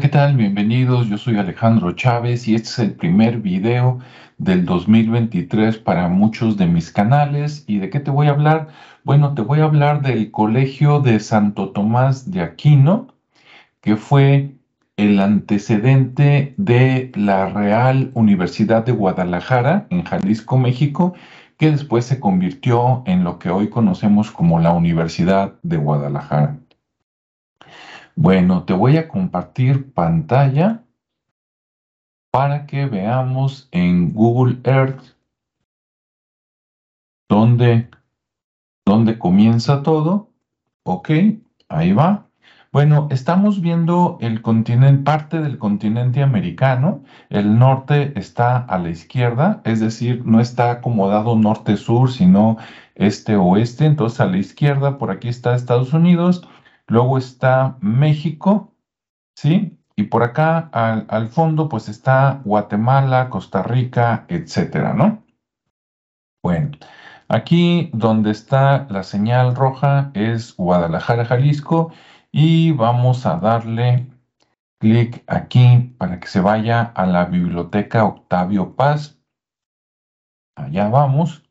¿qué tal? Bienvenidos. Yo soy Alejandro Chávez y este es el primer video del 2023 para muchos de mis canales. ¿Y de qué te voy a hablar? Bueno, te voy a hablar del Colegio de Santo Tomás de Aquino, que fue el antecedente de la Real Universidad de Guadalajara en Jalisco, México, que después se convirtió en lo que hoy conocemos como la Universidad de Guadalajara. Bueno, te voy a compartir pantalla para que veamos en Google Earth dónde, dónde comienza todo. Ok, ahí va. Bueno, estamos viendo el continente, parte del continente americano. El norte está a la izquierda, es decir, no está acomodado norte-sur, sino este-oeste. Entonces, a la izquierda, por aquí está Estados Unidos Luego está México, ¿sí? Y por acá al, fondo pues está Guatemala, Costa Rica, etcétera, ¿no? Bueno, aquí donde está la señal roja es Guadalajara, Jalisco y vamos a darle clic aquí para que se vaya a la biblioteca Octavio Paz. Allá vamos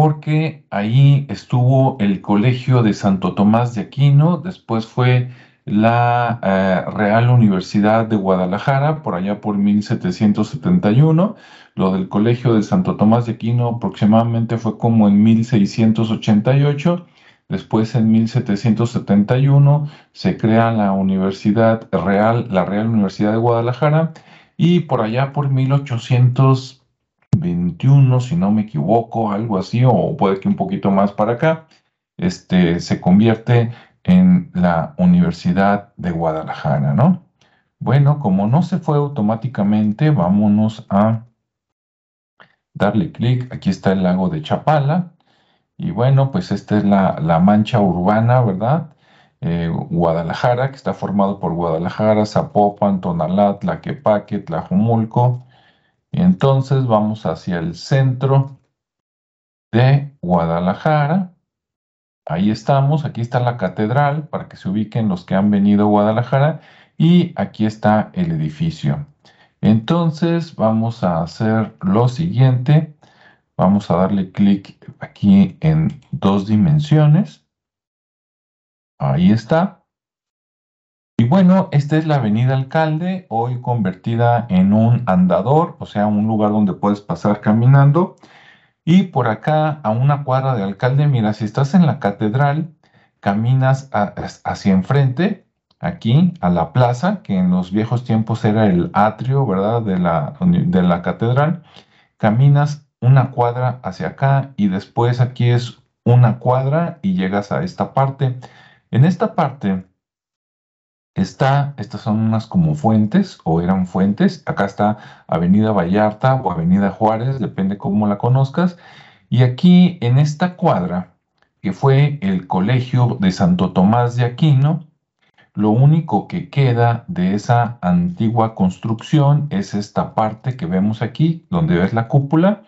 porque ahí estuvo el Colegio de Santo Tomás de Aquino, después fue la eh, Real Universidad de Guadalajara, por allá por 1771. Lo del Colegio de Santo Tomás de Aquino aproximadamente fue como en 1688. Después, en 1771, se crea la Universidad Real, la Real Universidad de Guadalajara, y por allá por 1800 21, si no me equivoco, algo así, o puede que un poquito más para acá, este, se convierte en la Universidad de Guadalajara, ¿no? Bueno, como no se fue automáticamente, vámonos a darle clic. Aquí está el lago de Chapala. Y bueno, pues esta es la, mancha urbana, ¿verdad? Eh, Guadalajara, que está formado por Guadalajara, Zapopan, Tonalá, Tlaquepaque, Tlajumulco, entonces vamos hacia el centro de Guadalajara. Ahí estamos, aquí está la catedral para que se ubiquen los que han venido a Guadalajara y aquí está el edificio. Entonces vamos a hacer lo siguiente. Vamos a darle clic aquí en dos dimensiones. Ahí está. Y bueno, esta es la Avenida Alcalde, hoy convertida en un andador, o sea, un lugar donde puedes pasar caminando. Y por acá, a una cuadra de Alcalde, mira, si estás en la catedral, caminas hacia enfrente, aquí, a la plaza, que en los viejos tiempos era el atrio, ¿verdad?, de la, de la catedral. Caminas una cuadra hacia acá y después aquí es una cuadra y llegas a esta parte. En esta parte Está, estas son unas como fuentes o eran fuentes. Acá está Avenida Vallarta o Avenida Juárez, depende cómo la conozcas. Y aquí en esta cuadra, que fue el colegio de Santo Tomás de Aquino, lo único que queda de esa antigua construcción es esta parte que vemos aquí, donde ves la cúpula.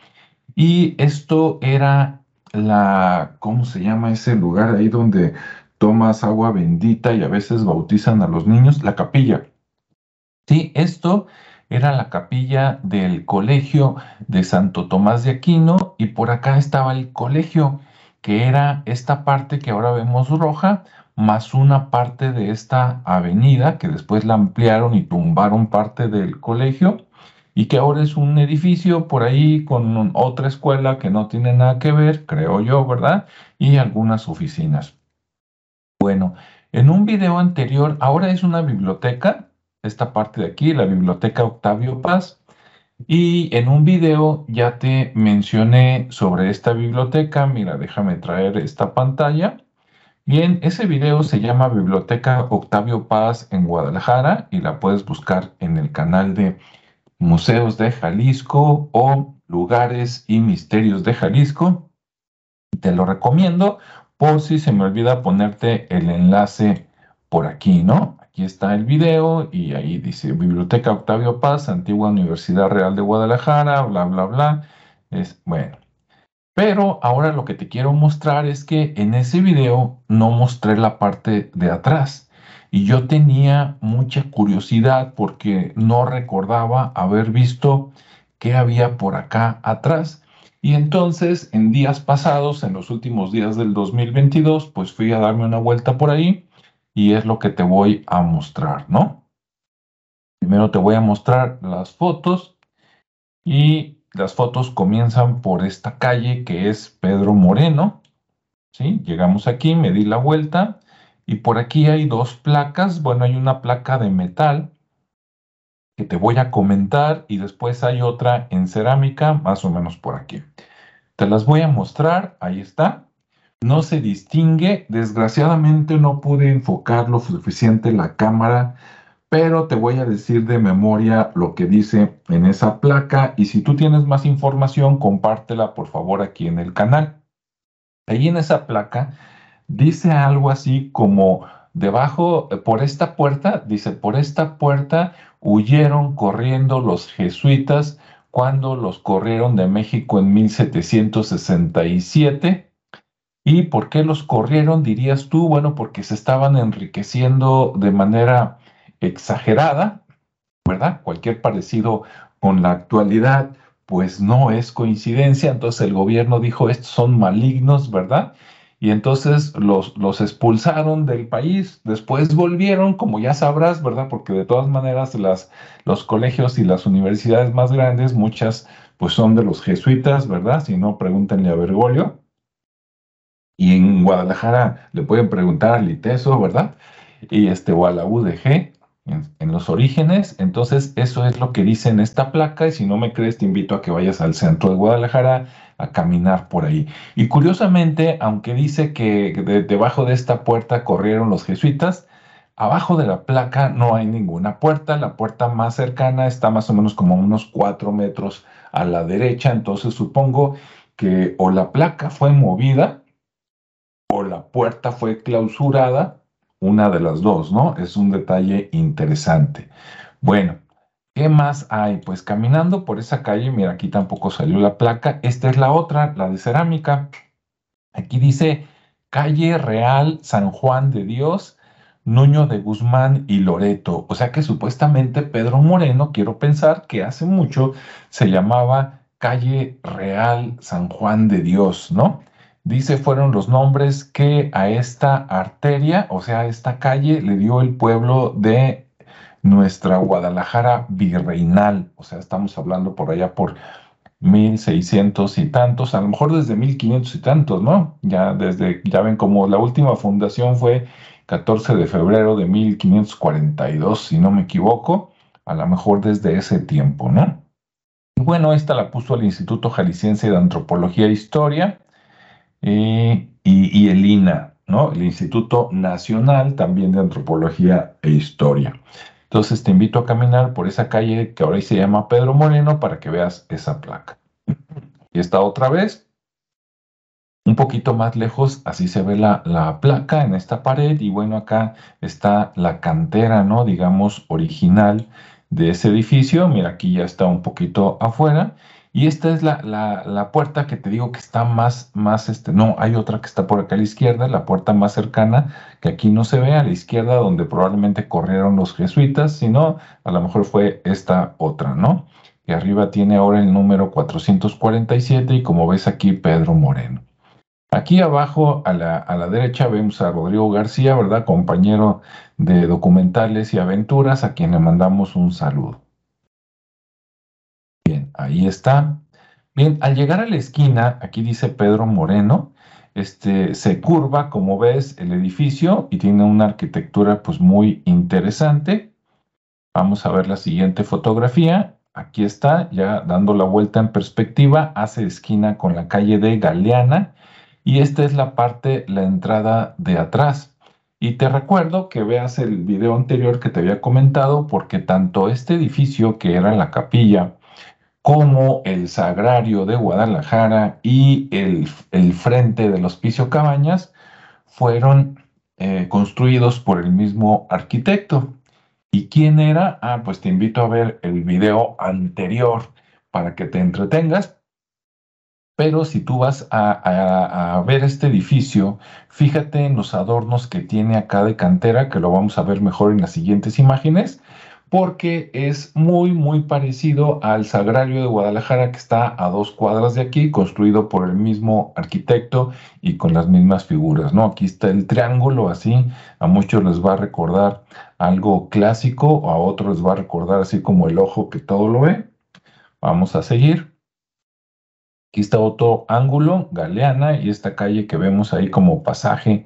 Y esto era la, ¿cómo se llama ese lugar ahí donde tomas agua bendita y a veces bautizan a los niños, la capilla. Sí, esto era la capilla del colegio de Santo Tomás de Aquino y por acá estaba el colegio, que era esta parte que ahora vemos roja, más una parte de esta avenida que después la ampliaron y tumbaron parte del colegio y que ahora es un edificio por ahí con otra escuela que no tiene nada que ver, creo yo, ¿verdad? Y algunas oficinas. Bueno, en un video anterior, ahora es una biblioteca, esta parte de aquí, la biblioteca Octavio Paz, y en un video ya te mencioné sobre esta biblioteca, mira, déjame traer esta pantalla. Bien, ese video se llama Biblioteca Octavio Paz en Guadalajara y la puedes buscar en el canal de Museos de Jalisco o Lugares y Misterios de Jalisco. Te lo recomiendo por si se me olvida ponerte el enlace por aquí, ¿no? Aquí está el video y ahí dice Biblioteca Octavio Paz, Antigua Universidad Real de Guadalajara, bla, bla, bla. Es bueno. Pero ahora lo que te quiero mostrar es que en ese video no mostré la parte de atrás. y yo tenía mucha curiosidad porque no recordaba haber visto qué había por acá atrás. Y entonces, en días pasados, en los últimos días del 2022, pues fui a darme una vuelta por ahí y es lo que te voy a mostrar, ¿no? Primero te voy a mostrar las fotos y las fotos comienzan por esta calle que es Pedro Moreno. ¿sí? Llegamos aquí, me di la vuelta y por aquí hay dos placas. Bueno, hay una placa de metal te voy a comentar y después hay otra en cerámica, más o menos por aquí. Te las voy a mostrar, ahí está. No se distingue, desgraciadamente no pude enfocar lo suficiente la cámara pero te voy a decir de memoria lo que dice en esa placa y si tú tienes más información, compártela por favor aquí en el canal. Ahí en esa placa dice algo así como debajo, por esta puerta, dice, por esta puerta huyeron corriendo los jesuitas cuando los corrieron de México en 1767. ¿Y por qué los corrieron, dirías tú? Bueno, porque se estaban enriqueciendo de manera exagerada, ¿verdad? Cualquier parecido con la actualidad, pues no es coincidencia. Entonces el gobierno dijo, estos son malignos, ¿verdad? Y entonces los, los expulsaron del país. Después volvieron, como ya sabrás, ¿verdad? Porque de todas maneras los colegios y las universidades más grandes, muchas pues son de los jesuitas, ¿verdad? Si no, pregúntenle a Bergoglio. Y en Guadalajara le pueden preguntar al ITESO, ¿verdad? Y este, o a la UDG en, los orígenes. Entonces, eso es lo que dice en esta placa. Y si no me crees, te invito a que vayas al centro de Guadalajara a caminar por ahí. Y curiosamente, aunque dice que debajo de esta puerta corrieron los jesuitas, abajo de la placa no hay ninguna puerta. La puerta más cercana está más o menos como unos cuatro metros a la derecha. Entonces, supongo que o la placa fue movida o la puerta fue clausurada una de las dos, ¿no? Es un detalle interesante. Bueno, ¿qué más hay? Pues caminando por esa calle, mira, aquí tampoco salió la placa. Esta es la otra, la de cerámica. Aquí dice calle Real San Juan de Dios, Nuño de Guzmán y Loreto. O sea que supuestamente Pedro Moreno, quiero pensar que hace mucho se llamaba calle Real San Juan de Dios, ¿no? Dice, fueron los nombres que a esta arteria, o sea, a esta calle, le dio el pueblo de nuestra Guadalajara virreinal. O sea, estamos hablando por allá por 1600 y tantos, a lo mejor desde 1500 y tantos, ¿no? Ya desde, ya ven como la última fundación fue 14 de febrero de 1542, si no me equivoco, a lo mejor desde ese tiempo, ¿no? Bueno, esta la puso el Instituto Jalisciense de Antropología e Historia y, el INA, ¿no? El Instituto Nacional también de Antropología e Historia. Entonces te invito a caminar por esa calle que ahora se llama Pedro Moreno para que veas esa placa. Y está otra vez, un poquito más lejos, así se ve la, la, placa en esta pared y bueno, acá está la cantera, ¿no? Digamos, original de ese edificio. Mira, aquí ya está un poquito afuera y esta es la, la, puerta que te digo que está más, más, este, no, hay otra que está por acá a la izquierda, la puerta más cercana, que aquí no se ve, a la izquierda, donde probablemente corrieron los jesuitas, sino a lo mejor fue esta otra, ¿no? Que arriba tiene ahora el número 447 y como ves aquí, Pedro Moreno. Aquí abajo a la, a la derecha vemos a Rodrigo García, ¿verdad? Compañero de documentales y aventuras, a quien le mandamos un saludo. Ahí está. Bien, al llegar a la esquina, aquí dice Pedro Moreno, este, se curva, como ves, el edificio y tiene una arquitectura pues muy interesante. Vamos a ver la siguiente fotografía. Aquí está, ya dando la vuelta en perspectiva, hace esquina con la calle de Galeana y esta es la parte, la entrada de atrás. Y te recuerdo que veas el video anterior que te había comentado porque tanto este edificio que era la capilla como el Sagrario de Guadalajara y el, Frente del Hospicio Cabañas fueron eh, construidos por el mismo arquitecto. ¿Y quién era? Ah, pues te invito a ver el video anterior para que te entretengas. Pero si tú vas a, ver este edificio, fíjate en los adornos que tiene acá de cantera, que lo vamos a ver mejor en las siguientes imágenes, porque es muy, muy parecido al Sagrario de Guadalajara que está a dos cuadras de aquí, construido por el mismo arquitecto y con las mismas figuras, ¿no? Aquí está el triángulo, así, a muchos les va a recordar algo clásico, a otros les va a recordar así como el ojo que todo lo ve. Vamos a seguir. Aquí está otro ángulo, Galeana, y esta calle que vemos ahí como pasaje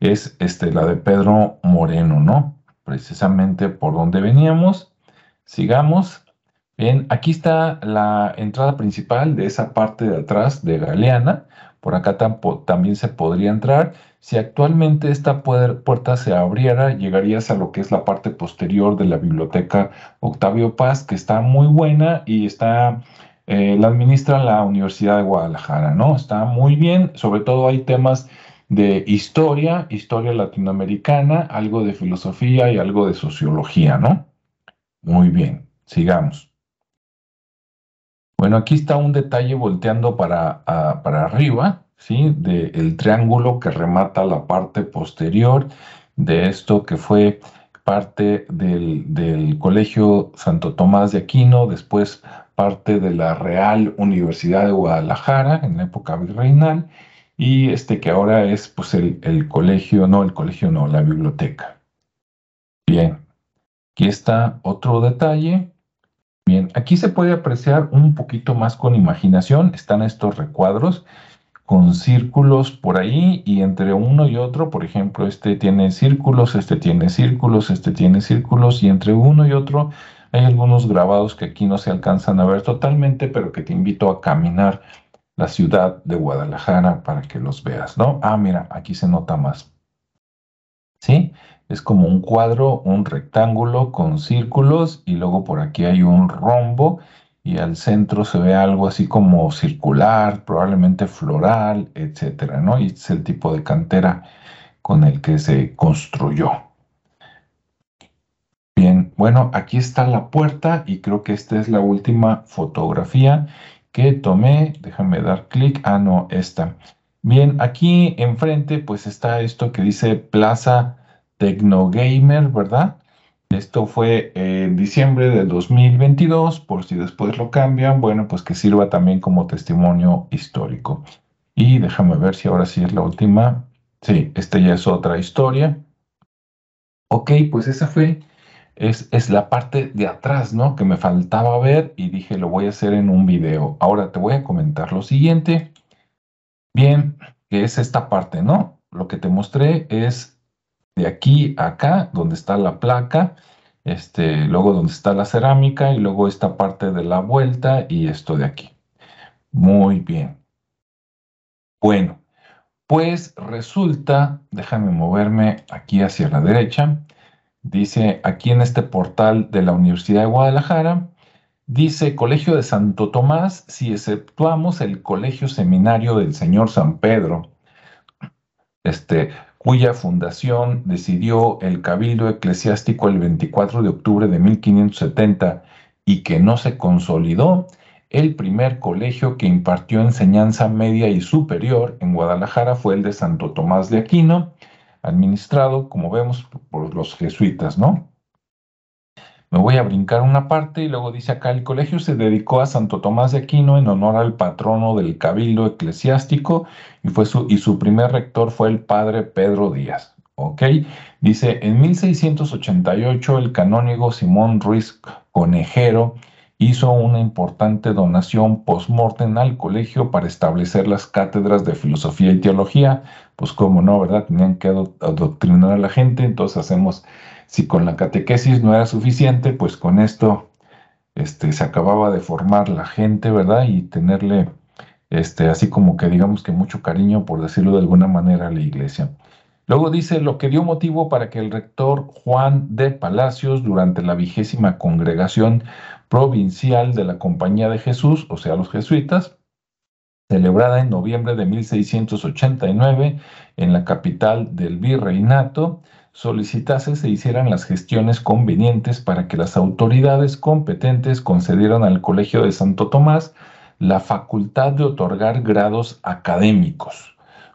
es este, la de Pedro Moreno, ¿no? Precisamente por donde veníamos. Sigamos. Bien, aquí está la entrada principal de esa parte de atrás de Galeana. Por acá también se podría entrar. Si actualmente esta puerta se abriera, llegarías a lo que es la parte posterior de la biblioteca Octavio Paz, que está muy buena y está eh, la administra la Universidad de Guadalajara, ¿no? Está muy bien, sobre todo hay temas de historia, historia latinoamericana, algo de filosofía y algo de sociología, ¿no? Muy bien, sigamos. Bueno, aquí está un detalle volteando para, para arriba, ¿sí? Del triángulo que remata la parte posterior de esto que fue parte del, del Colegio Santo Tomás de Aquino, después parte de la Real Universidad de Guadalajara en la época virreinal y este que ahora es pues el, el colegio, no, el colegio no, la biblioteca. Bien, aquí está otro detalle. Bien, aquí se puede apreciar un poquito más con imaginación, están estos recuadros con círculos por ahí y entre uno y otro, por ejemplo, este tiene círculos, este tiene círculos, este tiene círculos y entre uno y otro hay algunos grabados que aquí no se alcanzan a ver totalmente, pero que te invito a caminar la ciudad de Guadalajara para que los veas, ¿no? Ah, mira, aquí se nota más. ¿Sí? Es como un cuadro, un rectángulo con círculos y luego por aquí hay un rombo y al centro se ve algo así como circular, probablemente floral, etcétera, ¿no? Y es el tipo de cantera con el que se construyó. Bien, bueno, aquí está la puerta y creo que esta es la última fotografía que tomé. Déjame dar clic. Ah, no, esta. Bien, aquí enfrente pues está esto que dice Plaza Tecnogamer, ¿verdad? Esto fue en diciembre de 2022, por si después lo cambian, bueno, pues que sirva también como testimonio histórico. Y déjame ver si ahora sí es la última. Sí, esta ya es otra historia. Ok, pues esa fue es, la parte de atrás, ¿no? Que me faltaba ver y dije, lo voy a hacer en un video. Ahora te voy a comentar lo siguiente. Bien, que es esta parte, ¿no? Lo que te mostré es de aquí a acá, donde está la placa, este, luego donde está la cerámica y luego esta parte de la vuelta y esto de aquí. Muy bien. Bueno, pues resulta, déjame moverme aquí hacia la derecha, Dice aquí en este portal de la Universidad de Guadalajara, dice Colegio de Santo Tomás, si exceptuamos el Colegio Seminario del Señor San Pedro, este, cuya fundación decidió el Cabildo Eclesiástico el 24 de octubre de 1570 y que no se consolidó, el primer colegio que impartió enseñanza media y superior en Guadalajara fue el de Santo Tomás de Aquino, administrado, como vemos, por los jesuitas, ¿no? Me voy a brincar una parte y luego dice acá, el colegio se dedicó a Santo Tomás de Aquino en honor al patrono del cabildo eclesiástico y, fue su, y su primer rector fue el padre Pedro Díaz. ¿Ok? Dice, en 1688 el canónigo Simón Ruiz Conejero hizo una importante donación post-mortem al colegio para establecer las cátedras de filosofía y teología. Pues como no, ¿verdad? Tenían que adoctrinar a la gente, entonces hacemos, si con la catequesis no era suficiente, pues con esto este, se acababa de formar la gente, ¿verdad? Y tenerle, este, así como que digamos que mucho cariño, por decirlo de alguna manera, a la iglesia. Luego dice lo que dio motivo para que el rector Juan de Palacios, durante la vigésima congregación provincial de la Compañía de Jesús, o sea, los jesuitas, celebrada en noviembre de 1689 en la capital del virreinato, solicitase se hicieran las gestiones convenientes para que las autoridades competentes concedieran al Colegio de Santo Tomás la facultad de otorgar grados académicos,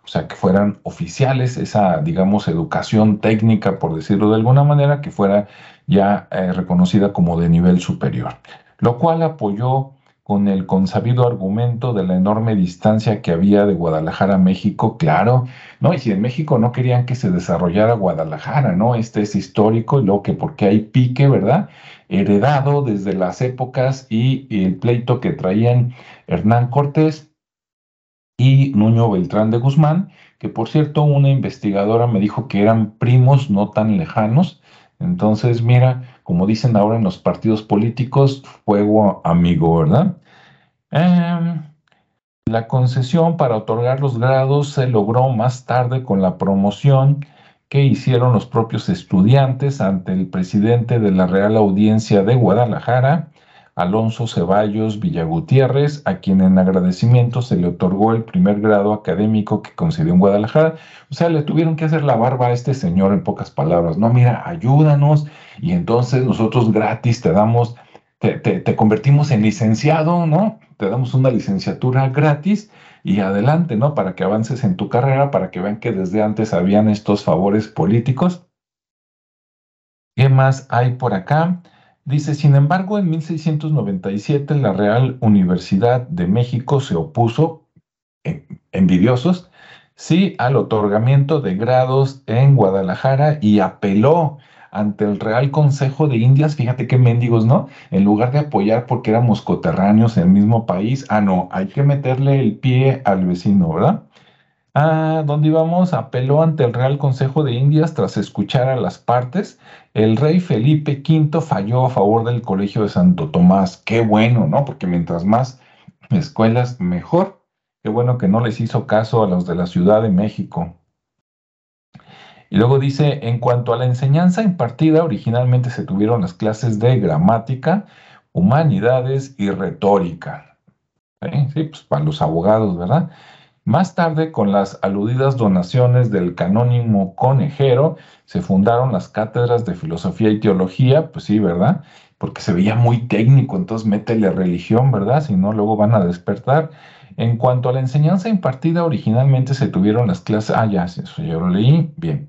o sea, que fueran oficiales, esa, digamos, educación técnica, por decirlo de alguna manera, que fuera ya eh, reconocida como de nivel superior, lo cual apoyó con el consabido argumento de la enorme distancia que había de Guadalajara a México, claro, ¿no? Y si en México no querían que se desarrollara Guadalajara, ¿no? Este es histórico y lo que porque hay pique, ¿verdad? Heredado desde las épocas y, el pleito que traían Hernán Cortés y Nuño Beltrán de Guzmán, que por cierto una investigadora me dijo que eran primos no tan lejanos. Entonces, mira, como dicen ahora en los partidos políticos, fuego amigo, ¿verdad? Em, la concesión para otorgar los grados se logró más tarde con la promoción que hicieron los propios estudiantes ante el presidente de la Real Audiencia de Guadalajara, Alonso Ceballos Villagutierrez, a quien en agradecimiento se le otorgó el primer grado académico que concedió en Guadalajara. O sea, le tuvieron que hacer la barba a este señor en pocas palabras. No, mira, ayúdanos y entonces nosotros gratis te damos, te, convertimos en licenciado, ¿no? Te damos una licenciatura gratis y adelante, ¿no? Para que avances en tu carrera, para que vean que desde antes habían estos favores políticos. ¿Qué más hay por acá? Dice, sin embargo, en 1697 la Real Universidad de México se opuso, envidiosos, sí al otorgamiento de grados en Guadalajara y apeló ante el Real Consejo de Indias, fíjate qué mendigos, ¿no? En lugar de apoyar porque éramos coterráneos en el mismo país, ah, no, hay que meterle el pie al vecino, ¿verdad? Ah, ¿dónde íbamos? Apeló ante el Real Consejo de Indias tras escuchar a las partes. El rey Felipe V falló a favor del Colegio de Santo Tomás. Qué bueno, ¿no? Porque mientras más escuelas, mejor. Qué bueno que no les hizo caso a los de la Ciudad de México. Y luego dice, en cuanto a la enseñanza impartida, originalmente se tuvieron las clases de gramática, humanidades y retórica. Sí, pues para los abogados, ¿verdad? Más tarde, con las aludidas donaciones del canónimo conejero, se fundaron las cátedras de filosofía y teología, pues sí, ¿verdad? Porque se veía muy técnico, entonces métele religión, ¿verdad? Si no, luego van a despertar. En cuanto a la enseñanza impartida, originalmente se tuvieron las clases, ah, ya, eso ya lo leí, bien.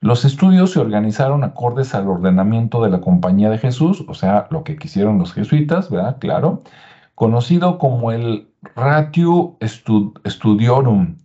Los estudios se organizaron acordes al ordenamiento de la Compañía de Jesús, o sea, lo que quisieron los jesuitas, ¿verdad? Claro, conocido como el Ratio Studiorum,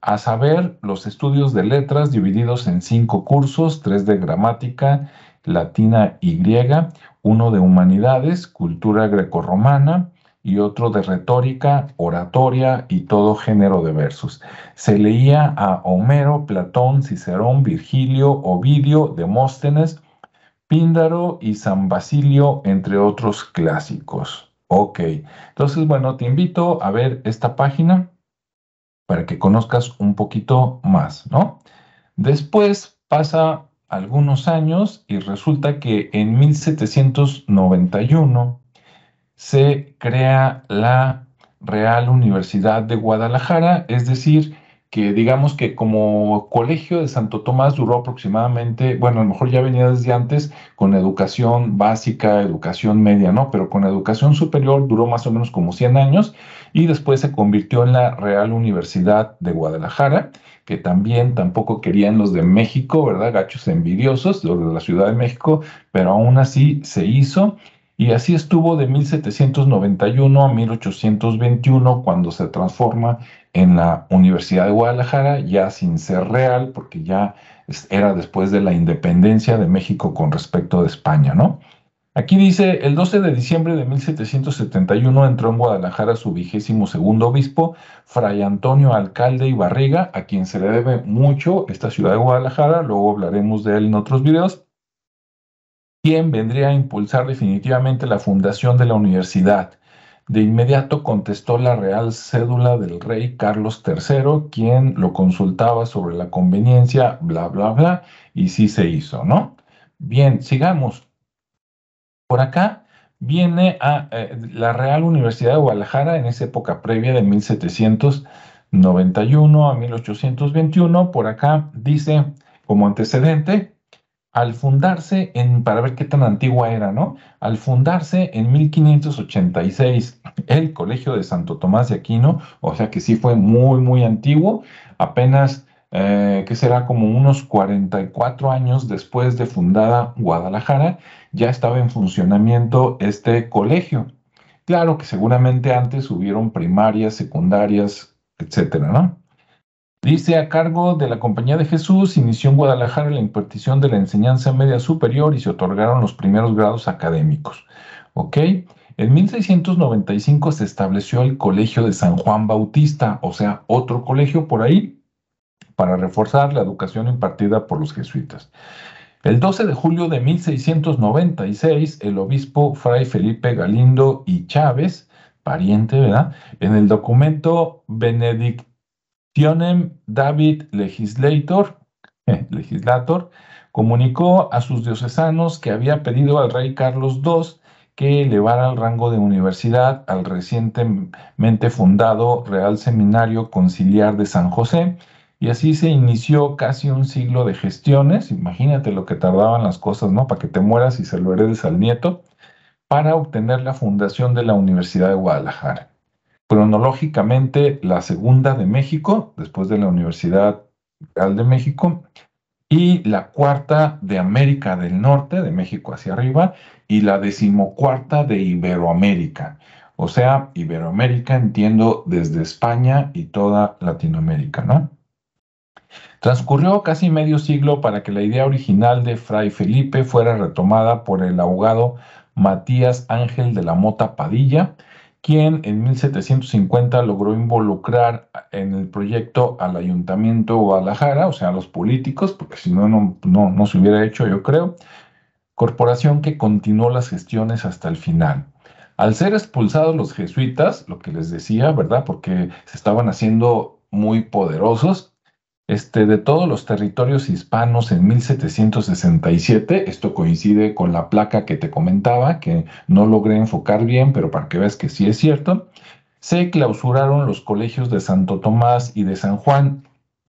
a saber, los estudios de letras divididos en cinco cursos, tres de gramática latina y griega, uno de humanidades, cultura grecorromana y otro de retórica, oratoria y todo género de versos. Se leía a Homero, Platón, Cicerón, Virgilio, Ovidio, Demóstenes, Píndaro y San Basilio, entre otros clásicos. Ok, entonces, bueno, te invito a ver esta página para que conozcas un poquito más, ¿no? Después pasa algunos años y resulta que en 1791 se crea la Real Universidad de Guadalajara, es decir, que digamos que como colegio de Santo Tomás duró aproximadamente, bueno, a lo mejor ya venía desde antes con educación básica, educación media, ¿no? Pero con educación superior duró más o menos como 100 años y después se convirtió en la Real Universidad de Guadalajara, que también tampoco querían los de México, ¿verdad? Gachos envidiosos, los de la Ciudad de México, pero aún así se hizo. Y así estuvo de 1791 a 1821 cuando se transforma en la Universidad de Guadalajara, ya sin ser real, porque ya era después de la independencia de México con respecto de España, ¿no? Aquí dice, el 12 de diciembre de 1771 entró en Guadalajara su vigésimo segundo obispo, Fray Antonio Alcalde y Barriga, a quien se le debe mucho esta ciudad de Guadalajara, luego hablaremos de él en otros videos, quien vendría a impulsar definitivamente la fundación de la universidad. De inmediato contestó la real cédula del rey Carlos III, quien lo consultaba sobre la conveniencia, bla, bla, bla, y sí se hizo, ¿no? Bien, sigamos. Por acá viene a eh, la Real Universidad de Guadalajara en esa época previa de 1791 a 1821. Por acá dice como antecedente, al fundarse en, para ver qué tan antigua era, ¿no? Al fundarse en 1586 el Colegio de Santo Tomás de Aquino, o sea que sí fue muy, muy antiguo, apenas, eh, que será como unos 44 años después de fundada Guadalajara, ya estaba en funcionamiento este colegio. Claro que seguramente antes hubieron primarias, secundarias, etcétera, ¿no? Dice, a cargo de la Compañía de Jesús, inició en Guadalajara la impartición de la enseñanza media superior y se otorgaron los primeros grados académicos. ¿Ok? En 1695 se estableció el Colegio de San Juan Bautista, o sea, otro colegio por ahí, para reforzar la educación impartida por los jesuitas. El 12 de julio de 1696, el obispo Fray Felipe Galindo y Chávez, pariente, ¿verdad? En el documento Benedict Tionem David Legislator, legislator comunicó a sus diocesanos que había pedido al rey Carlos II que elevara al rango de universidad al recientemente fundado Real Seminario Conciliar de San José, y así se inició casi un siglo de gestiones, imagínate lo que tardaban las cosas, ¿no? Para que te mueras y se lo heredes al nieto, para obtener la fundación de la Universidad de Guadalajara cronológicamente la segunda de México, después de la Universidad Real de México, y la cuarta de América del Norte, de México hacia arriba, y la decimocuarta de Iberoamérica. O sea, Iberoamérica entiendo desde España y toda Latinoamérica, ¿no? Transcurrió casi medio siglo para que la idea original de Fray Felipe fuera retomada por el abogado Matías Ángel de la Mota Padilla, quien en 1750 logró involucrar en el proyecto al Ayuntamiento de Guadalajara, o sea, a los políticos, porque si no, no, no se hubiera hecho, yo creo, corporación que continuó las gestiones hasta el final. Al ser expulsados los jesuitas, lo que les decía, ¿verdad? Porque se estaban haciendo muy poderosos, este, de todos los territorios hispanos en 1767. Esto coincide con la placa que te comentaba, que no logré enfocar bien, pero para que veas que sí es cierto. Se clausuraron los colegios de Santo Tomás y de San Juan.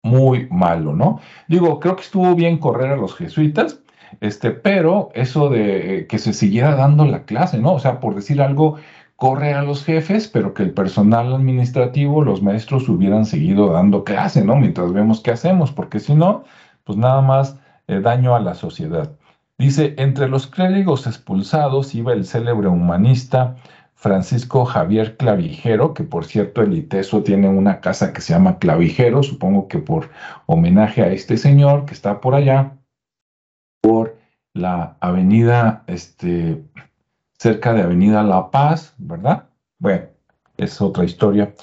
Muy malo, ¿no? Digo, creo que estuvo bien correr a los jesuitas, este, pero eso de que se siguiera dando la clase, ¿no? O sea, por decir algo, corre a los jefes, pero que el personal administrativo, los maestros hubieran seguido dando clase, ¿no? Mientras vemos qué hacemos, porque si no, pues nada más eh, daño a la sociedad. Dice, entre los clérigos expulsados iba el célebre humanista Francisco Javier Clavijero, que por cierto el ITESO tiene una casa que se llama Clavijero, supongo que por homenaje a este señor que está por allá, por la avenida, este, cerca de Avenida La Paz, ¿verdad? Bueno, es otra historia.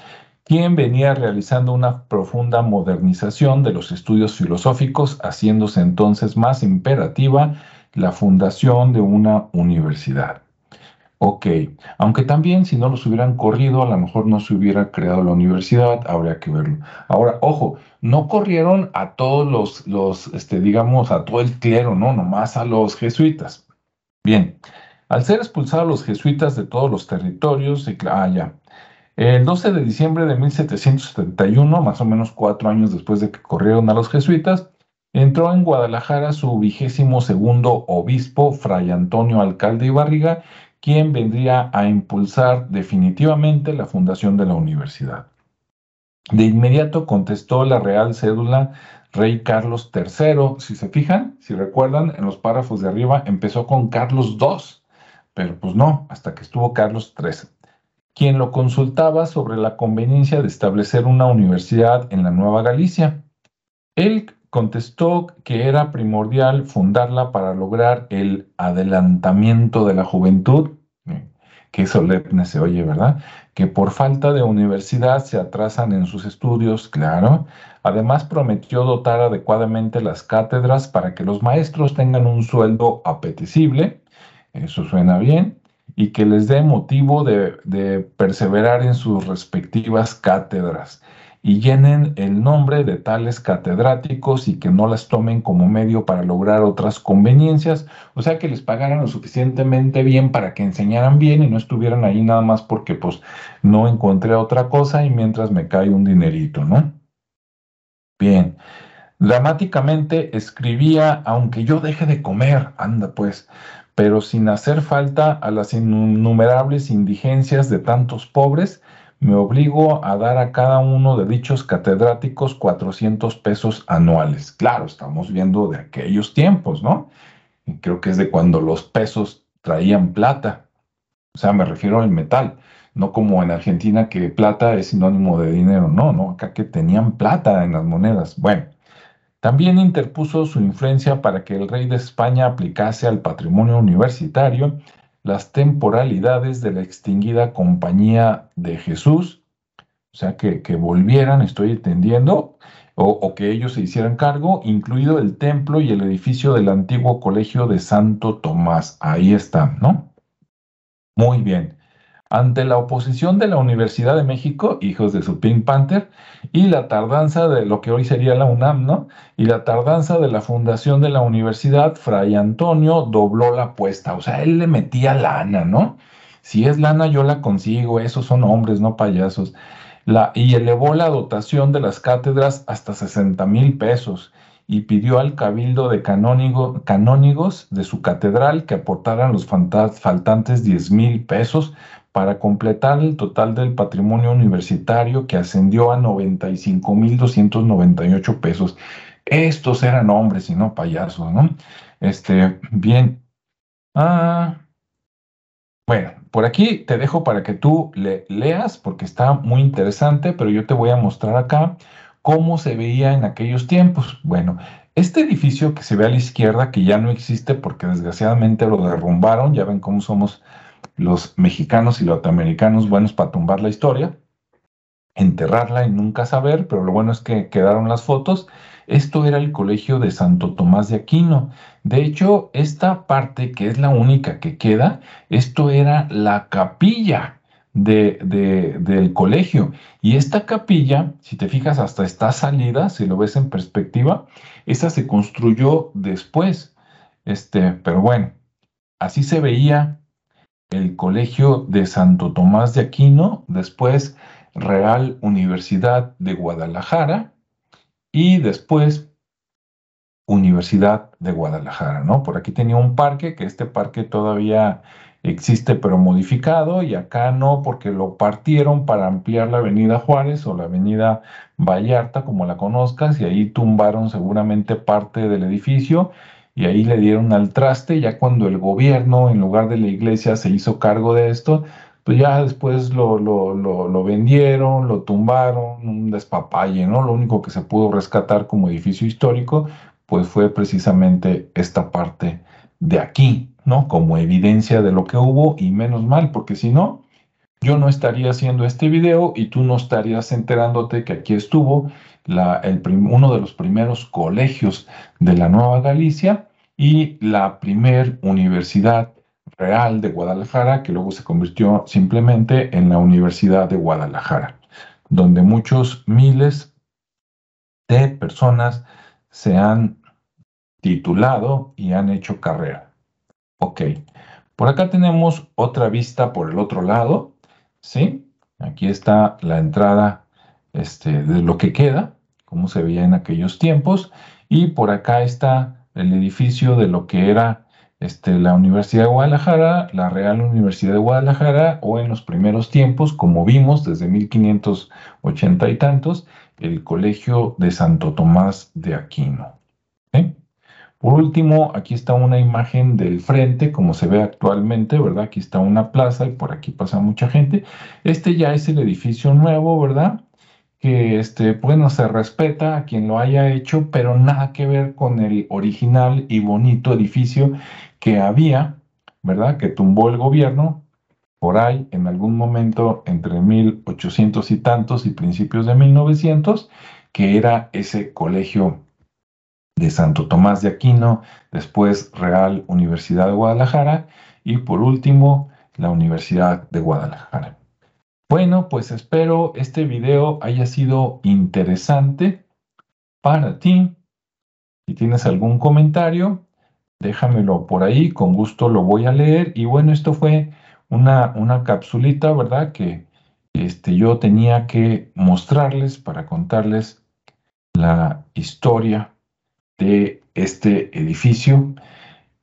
Quien venía realizando una profunda modernización de los estudios filosóficos, haciéndose entonces más imperativa la fundación de una universidad. Ok, aunque también si no los hubieran corrido, a lo mejor no se hubiera creado la universidad, habría que verlo. Ahora, ojo, no corrieron a todos los, este, digamos, a todo el clero, no, nomás a los jesuitas. Bien, al ser expulsados los jesuitas de todos los territorios, ah, ya. El 12 de diciembre de 1771, más o menos cuatro años después de que corrieron a los jesuitas, entró en Guadalajara su vigésimo segundo obispo, Fray Antonio Alcalde y Barriga, quien vendría a impulsar definitivamente la fundación de la universidad. De inmediato contestó la real cédula Rey Carlos III. Si se fijan, si recuerdan, en los párrafos de arriba empezó con Carlos II pero pues no, hasta que estuvo Carlos XIII, quien lo consultaba sobre la conveniencia de establecer una universidad en la Nueva Galicia. Él contestó que era primordial fundarla para lograr el adelantamiento de la juventud, que solemne se oye, ¿verdad? Que por falta de universidad se atrasan en sus estudios, claro. Además prometió dotar adecuadamente las cátedras para que los maestros tengan un sueldo apetecible eso suena bien, y que les dé motivo de, perseverar en sus respectivas cátedras. Y llenen el nombre de tales catedráticos y que no las tomen como medio para lograr otras conveniencias, o sea, que les pagaran lo suficientemente bien para que enseñaran bien y no estuvieran ahí nada más porque pues no encontré otra cosa y mientras me cae un dinerito, ¿no? Bien, Dramáticamente escribía, aunque yo deje de comer, anda pues, pero sin hacer falta a las innumerables indigencias de tantos pobres, me obligo a dar a cada uno de dichos catedráticos 400 pesos anuales. Claro, estamos viendo de aquellos tiempos, ¿no? creo que es de cuando los pesos traían plata. O sea, me refiero al metal, no como en Argentina que plata es sinónimo de dinero, no, no, acá que tenían plata en las monedas. Bueno, también interpuso su influencia para que el rey de España aplicase al patrimonio universitario las temporalidades de la extinguida Compañía de Jesús, o sea, que, volvieran, estoy entendiendo, o, o, que ellos se hicieran cargo, incluido el templo y el edificio del antiguo colegio de Santo Tomás. Ahí está, ¿no? Muy bien ante la oposición de la Universidad de México, hijos de su Pink Panther, y la tardanza de lo que hoy sería la UNAM, ¿no? Y la tardanza de la fundación de la universidad, Fray Antonio dobló la apuesta, o sea, él le metía lana, ¿no? Si es lana, yo la consigo, esos son hombres, no payasos. Y elevó la dotación de las cátedras hasta 60 mil pesos y pidió al cabildo de canónigos de su catedral que aportaran los faltantes 10 mil pesos para completar el total del patrimonio universitario que ascendió a 95.298 pesos. Estos eran hombres y no payasos, ¿no? Este, bien. Ah, bueno, por aquí te dejo para que tú le leas porque está muy interesante, pero yo te voy a mostrar acá cómo se veía en aquellos tiempos. Bueno, este edificio que se ve a la izquierda, que ya no existe porque desgraciadamente lo derrumbaron, ya ven cómo somos los mexicanos y norteamericanos buenos para tumbar la historia, enterrarla y nunca saber, pero lo bueno es que quedaron las fotos. Esto era el colegio de Santo Tomás de Aquino. De hecho, esta parte, que es la única que queda, esto era la capilla de, del colegio. Y esta capilla, si te fijas, hasta está salida, si lo ves en perspectiva, esa se construyó después. Este, pero bueno, así se veía el Colegio de Santo Tomás de Aquino, después Real Universidad de Guadalajara y después Universidad de Guadalajara, ¿no? Por aquí tenía un parque, que este parque todavía existe pero modificado y acá no porque lo partieron para ampliar la avenida Juárez o la avenida Vallarta como la conozcas y ahí tumbaron seguramente parte del edificio y ahí le dieron al traste, ya cuando el gobierno, en lugar de la iglesia, se hizo cargo de esto, pues ya después lo, lo, vendieron, lo tumbaron, un despapalle, ¿no? Lo único que se pudo rescatar como edificio histórico, pues fue precisamente esta parte de aquí, ¿no? Como evidencia de lo que hubo y menos mal, porque si no, yo no estaría haciendo este video y tú no estarías enterándote que aquí estuvo la, el uno de los primeros colegios de la Nueva Galicia y la primer universidad real de Guadalajara, que luego se convirtió simplemente en la Universidad de Guadalajara, donde muchos miles de personas se han titulado y han hecho carrera. Ok, por acá tenemos otra vista por el otro lado, ¿sí? Aquí está la entrada este, de lo que queda, como se veía en aquellos tiempos, y por acá está el edificio de lo que era este, la Universidad de Guadalajara, la Real Universidad de Guadalajara, o en los primeros tiempos, como vimos desde 1580 y tantos, el Colegio de Santo Tomás de Aquino. Por último, aquí está una imagen del frente, como se ve actualmente, ¿verdad? Aquí está una plaza y por aquí pasa mucha gente. Este ya es el edificio nuevo, ¿verdad? Que este, bueno, se respeta a quien lo haya hecho, pero nada que ver con el original y bonito edificio que había, ¿verdad? Que tumbó el gobierno por ahí en algún momento entre 1800 y tantos y principios de 1900, que era ese colegio de Santo Tomás de Aquino, después Real Universidad de Guadalajara y por último la Universidad de Guadalajara. Bueno, pues espero este video haya sido interesante para ti. Si tienes algún comentario, déjamelo por ahí, con gusto lo voy a leer. Y bueno, esto fue una, una capsulita, ¿verdad? Que este, yo tenía que mostrarles para contarles la historia de este edificio,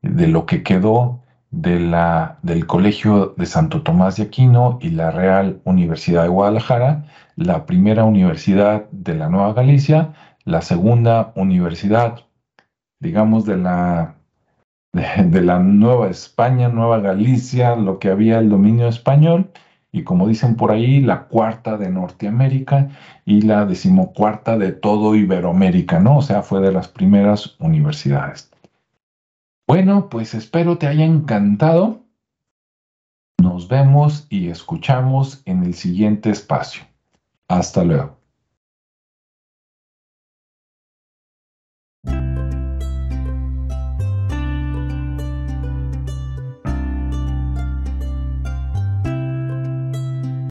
de lo que quedó del Colegio de Santo Tomás de Aquino y la Real Universidad de Guadalajara, la primera universidad de la Nueva Galicia, la segunda universidad, digamos, de la, de, la Nueva España, Nueva Galicia, lo que había el dominio español, y como dicen por ahí, la cuarta de Norteamérica y la decimocuarta de todo Iberoamérica, ¿no? O sea, fue de las primeras universidades. Bueno, pues espero te haya encantado. Nos vemos y escuchamos en el siguiente espacio. Hasta luego.